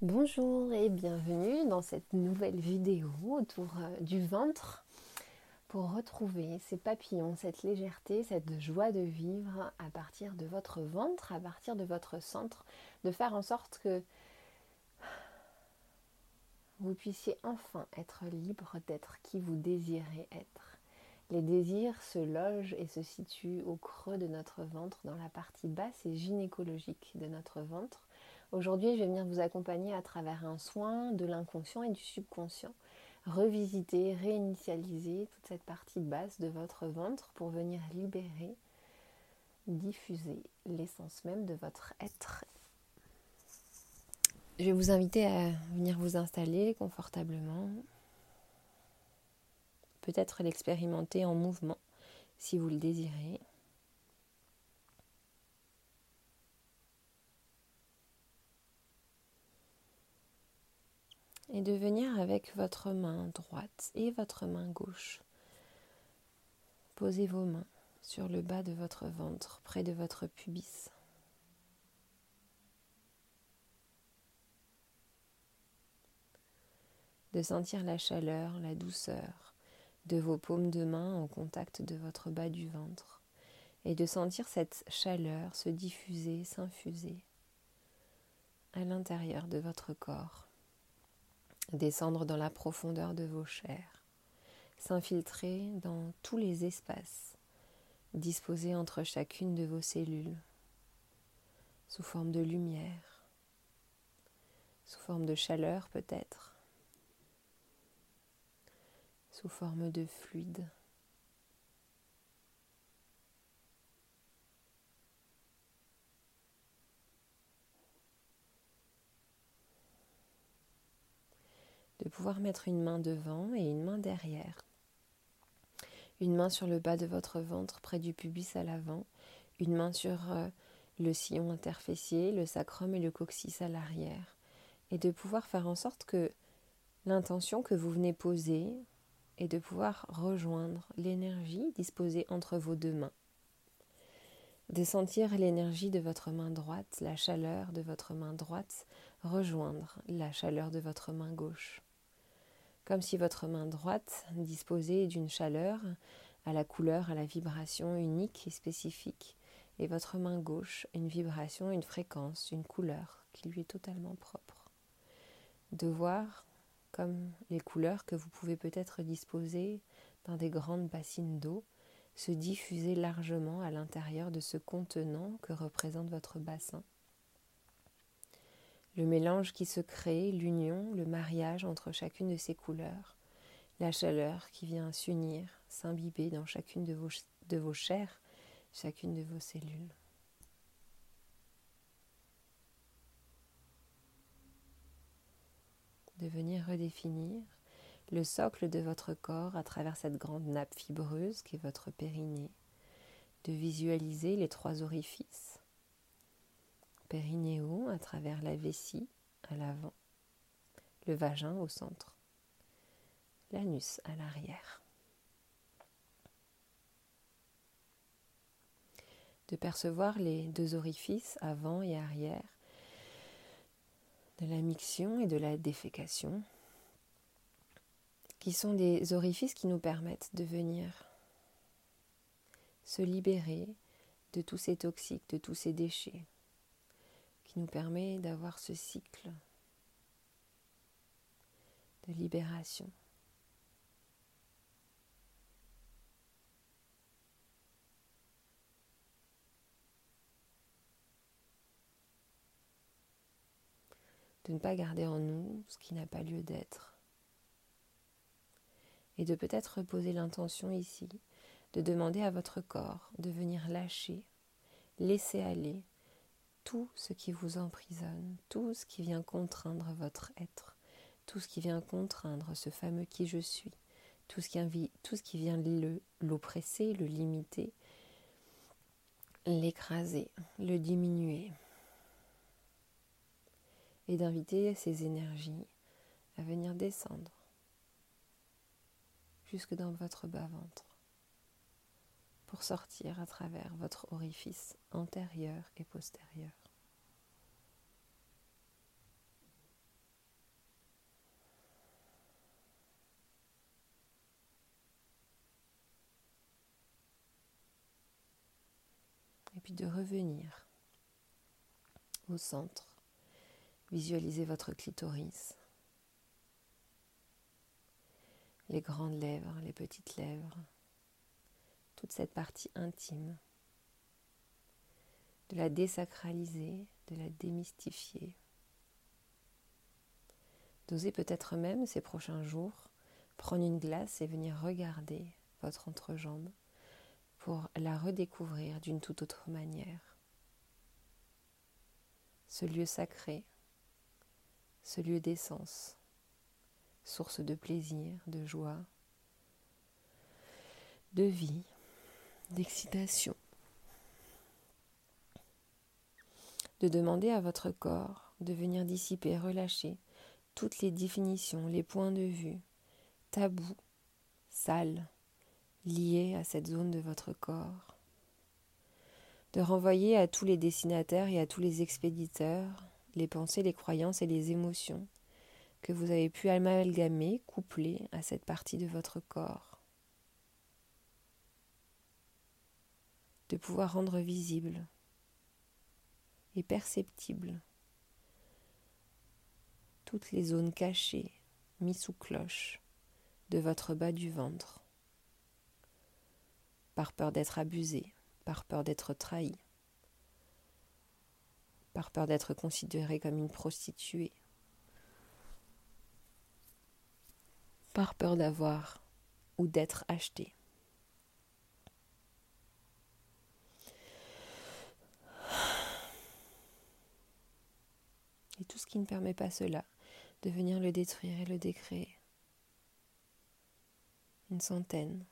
Bonjour et bienvenue dans cette nouvelle vidéo autour euh, du ventre pour retrouver ces papillons, cette légèreté, cette joie de vivre à partir de votre ventre, à partir de votre centre, de faire en sorte que vous puissiez enfin être libre d'être qui vous désirez être. Les désirs se logent et se situent au creux de notre ventre, dans la partie basse et gynécologique de notre ventre Aujourd'hui, je vais venir vous accompagner à travers un soin de l'inconscient et du subconscient. Revisiter, réinitialiser toute cette partie basse de votre ventre pour venir libérer, diffuser l'essence même de votre être. Je vais vous inviter à venir vous installer confortablement. Peut-être l'expérimenter en mouvement si vous le désirez. Et de venir avec votre main droite et votre main gauche. Posez vos mains sur le bas de votre ventre, près de votre pubis. De sentir la chaleur, la douceur de vos paumes de main en contact de votre bas du ventre et de sentir cette chaleur se diffuser, s'infuser à l'intérieur de votre corps descendre dans la profondeur de vos chairs, s'infiltrer dans tous les espaces disposés entre chacune de vos cellules, sous forme de lumière, sous forme de chaleur peut-être, sous forme de fluide. de pouvoir mettre une main devant et une main derrière. Une main sur le bas de votre ventre près du pubis à l'avant, une main sur euh, le sillon interfessier, le sacrum et le coccyx à l'arrière. Et de pouvoir faire en sorte que l'intention que vous venez poser est de pouvoir rejoindre l'énergie disposée entre vos deux mains. De sentir l'énergie de votre main droite, la chaleur de votre main droite rejoindre la chaleur de votre main gauche comme si votre main droite disposait d'une chaleur à la couleur, à la vibration unique et spécifique, et votre main gauche une vibration, une fréquence, une couleur qui lui est totalement propre. De voir comme les couleurs que vous pouvez peut-être disposer dans des grandes bassines d'eau se diffuser largement à l'intérieur de ce contenant que représente votre bassin le mélange qui se crée, l'union, le mariage entre chacune de ces couleurs, la chaleur qui vient s'unir, s'imbiber dans chacune de vos, chairs, chacune de vos cellules. De venir redéfinir le socle de votre corps à travers cette grande nappe fibreuse qui est votre périnée, de visualiser les trois orifices périnéo à travers la vessie à l'avant, le vagin au centre, l'anus à l'arrière. De percevoir les deux orifices avant et arrière de la miction et de la défécation, qui sont des orifices qui nous permettent de venir se libérer de tous ces toxiques, de tous ces déchets, nous permet d'avoir ce cycle de libération. de ne pas garder en nous ce qui n'a pas lieu d'être. Et de peut-être poser l'intention ici de demander à votre corps de venir lâcher, laisser aller tout ce qui vous emprisonne, tout ce qui vient contraindre votre être, tout ce qui vient contraindre ce fameux qui je suis, tout ce qui, tout ce qui vient l'oppresser, le limiter, l'écraser, le diminuer, et d'inviter ces énergies à venir descendre jusque dans votre bas-ventre pour sortir à travers votre orifice antérieur et postérieur. Et puis de revenir au centre. Visualisez votre clitoris, les grandes lèvres, les petites lèvres, toute cette partie intime, de la désacraliser, de la démystifier. D'oser peut-être même ces prochains jours prendre une glace et venir regarder votre entrejambe pour la redécouvrir d'une toute autre manière. Ce lieu sacré, ce lieu d'essence, source de plaisir, de joie, de vie, d'excitation. De demander à votre corps de venir dissiper, relâcher toutes les définitions, les points de vue, tabous, sales, liés à cette zone de votre corps. De renvoyer à tous les dessinateurs et à tous les expéditeurs les pensées, les croyances et les émotions que vous avez pu amalgamer, coupler à cette partie de votre corps. De pouvoir rendre visible et perceptible toutes les zones cachées, mises sous cloche de votre bas du ventre, par peur d'être abusé, par peur d'être trahi, par peur d'être considéré comme une prostituée, par peur d'avoir ou d'être acheté. Et tout ce qui ne permet pas cela, de venir le détruire et le décréer. Une centaine,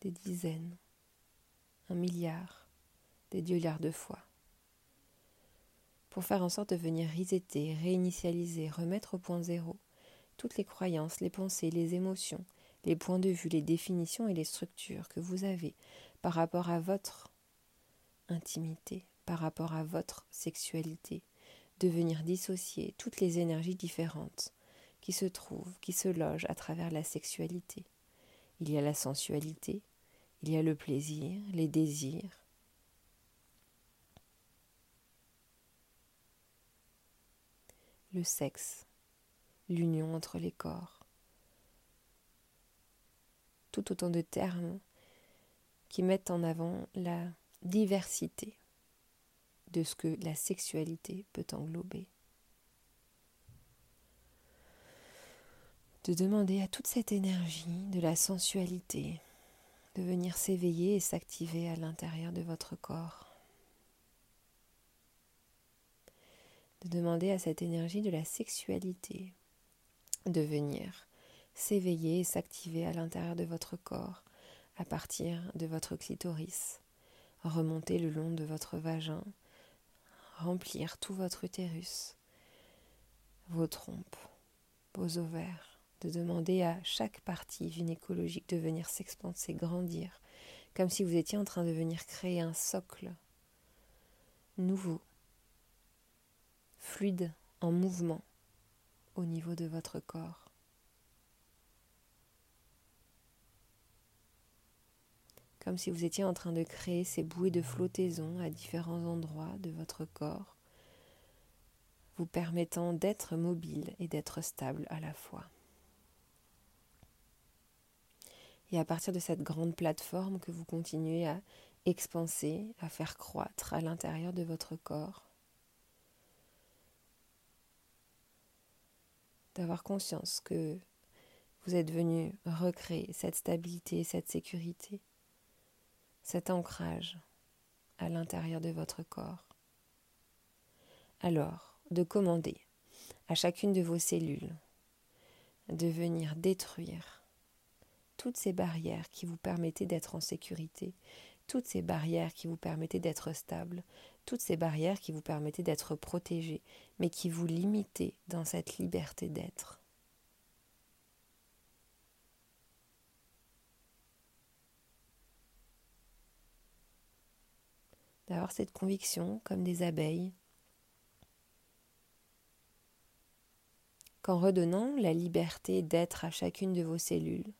des dizaines, un milliard, des milliards de fois pour faire en sorte de venir resetter, réinitialiser, remettre au point zéro toutes les croyances, les pensées, les émotions, les points de vue, les définitions et les structures que vous avez par rapport à votre intimité, par rapport à votre sexualité, de venir dissocier toutes les énergies différentes qui se trouvent, qui se logent à travers la sexualité. Il y a la sensualité, il y a le plaisir, les désirs, le sexe, l'union entre les corps. Tout autant de termes qui mettent en avant la diversité de ce que la sexualité peut englober. De demander à toute cette énergie de la sensualité de venir s'éveiller et s'activer à l'intérieur de votre corps. de demander à cette énergie de la sexualité de venir s'éveiller et s'activer à l'intérieur de votre corps, à partir de votre clitoris, remonter le long de votre vagin, remplir tout votre utérus, vos trompes, vos ovaires, de demander à chaque partie gynécologique de venir s'expanser, grandir, comme si vous étiez en train de venir créer un socle nouveau fluide, en mouvement au niveau de votre corps. Comme si vous étiez en train de créer ces bouées de flottaison à différents endroits de votre corps, vous permettant d'être mobile et d'être stable à la fois. Et à partir de cette grande plateforme que vous continuez à expanser, à faire croître à l'intérieur de votre corps, d'avoir conscience que vous êtes venu recréer cette stabilité, cette sécurité, cet ancrage à l'intérieur de votre corps. Alors, de commander à chacune de vos cellules de venir détruire toutes ces barrières qui vous permettaient d'être en sécurité, toutes ces barrières qui vous permettaient d'être stable, toutes ces barrières qui vous permettaient d'être protégé, mais qui vous limitaient dans cette liberté d'être. D'avoir cette conviction comme des abeilles qu'en redonnant la liberté d'être à chacune de vos cellules,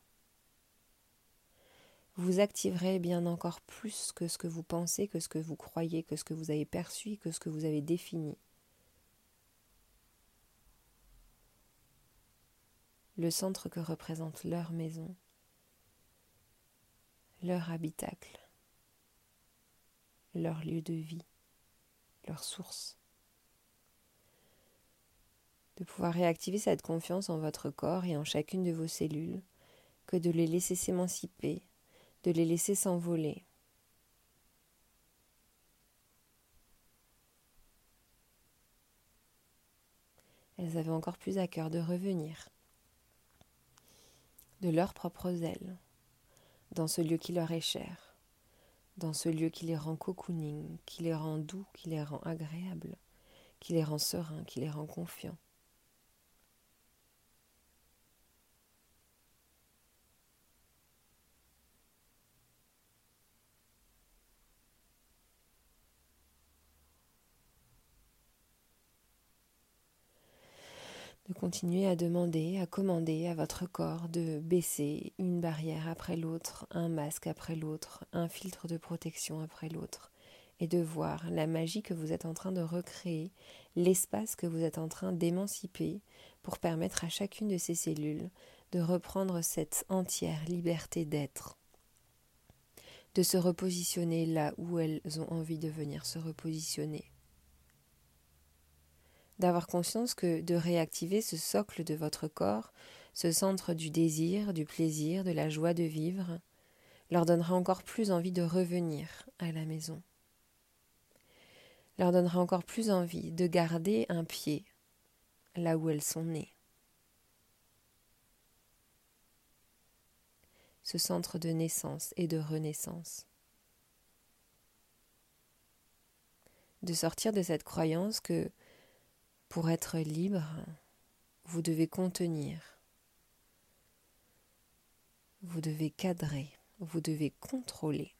vous activerez bien encore plus que ce que vous pensez, que ce que vous croyez, que ce que vous avez perçu, que ce que vous avez défini. Le centre que représente leur maison, leur habitacle, leur lieu de vie, leur source. De pouvoir réactiver cette confiance en votre corps et en chacune de vos cellules, que de les laisser s'émanciper de les laisser s'envoler. Elles avaient encore plus à cœur de revenir de leurs propres ailes, dans ce lieu qui leur est cher, dans ce lieu qui les rend cocooning, qui les rend doux, qui les rend agréables, qui les rend sereins, qui les rend confiants. de continuer à demander, à commander à votre corps de baisser une barrière après l'autre, un masque après l'autre, un filtre de protection après l'autre, et de voir la magie que vous êtes en train de recréer, l'espace que vous êtes en train d'émanciper pour permettre à chacune de ces cellules de reprendre cette entière liberté d'être, de se repositionner là où elles ont envie de venir se repositionner d'avoir conscience que de réactiver ce socle de votre corps, ce centre du désir, du plaisir, de la joie de vivre, leur donnera encore plus envie de revenir à la maison, leur donnera encore plus envie de garder un pied là où elles sont nées. Ce centre de naissance et de renaissance. De sortir de cette croyance que pour être libre, vous devez contenir, vous devez cadrer, vous devez contrôler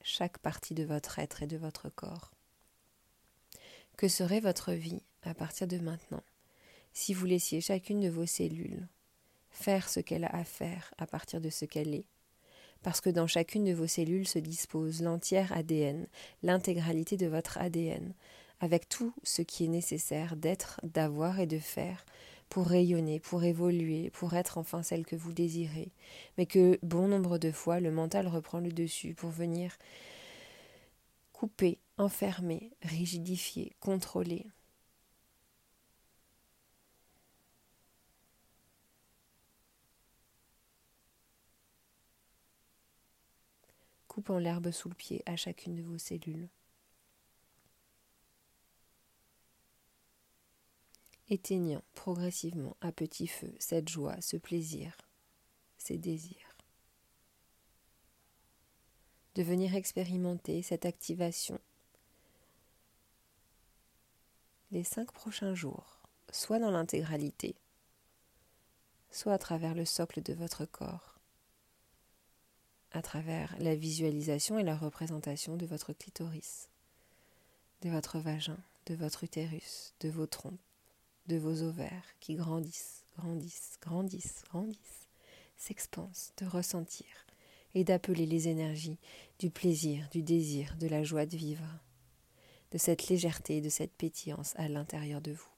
chaque partie de votre être et de votre corps. Que serait votre vie à partir de maintenant si vous laissiez chacune de vos cellules faire ce qu'elle a à faire à partir de ce qu'elle est? Parce que dans chacune de vos cellules se dispose l'entière ADN, l'intégralité de votre ADN, avec tout ce qui est nécessaire d'être, d'avoir et de faire pour rayonner, pour évoluer, pour être enfin celle que vous désirez, mais que bon nombre de fois le mental reprend le dessus pour venir couper, enfermer, rigidifier, contrôler. Coupant l'herbe sous le pied à chacune de vos cellules. Éteignant progressivement à petit feu cette joie, ce plaisir, ces désirs. De venir expérimenter cette activation les cinq prochains jours, soit dans l'intégralité, soit à travers le socle de votre corps, à travers la visualisation et la représentation de votre clitoris, de votre vagin, de votre utérus, de vos trompes, de vos ovaires qui grandissent, grandissent, grandissent, grandissent, s'expansent, de ressentir et d'appeler les énergies du plaisir, du désir, de la joie de vivre, de cette légèreté, de cette pétillance à l'intérieur de vous,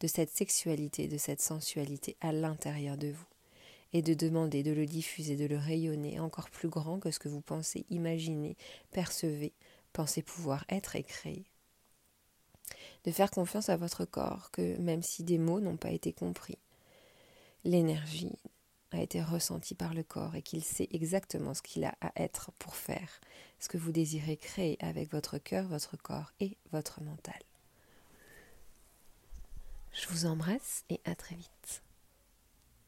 de cette sexualité, de cette sensualité à l'intérieur de vous, et de demander de le diffuser, de le rayonner encore plus grand que ce que vous pensez, imaginer, percevez, pensez pouvoir être et créer de faire confiance à votre corps, que même si des mots n'ont pas été compris, l'énergie a été ressentie par le corps et qu'il sait exactement ce qu'il a à être pour faire ce que vous désirez créer avec votre cœur, votre corps et votre mental. Je vous embrasse et à très vite.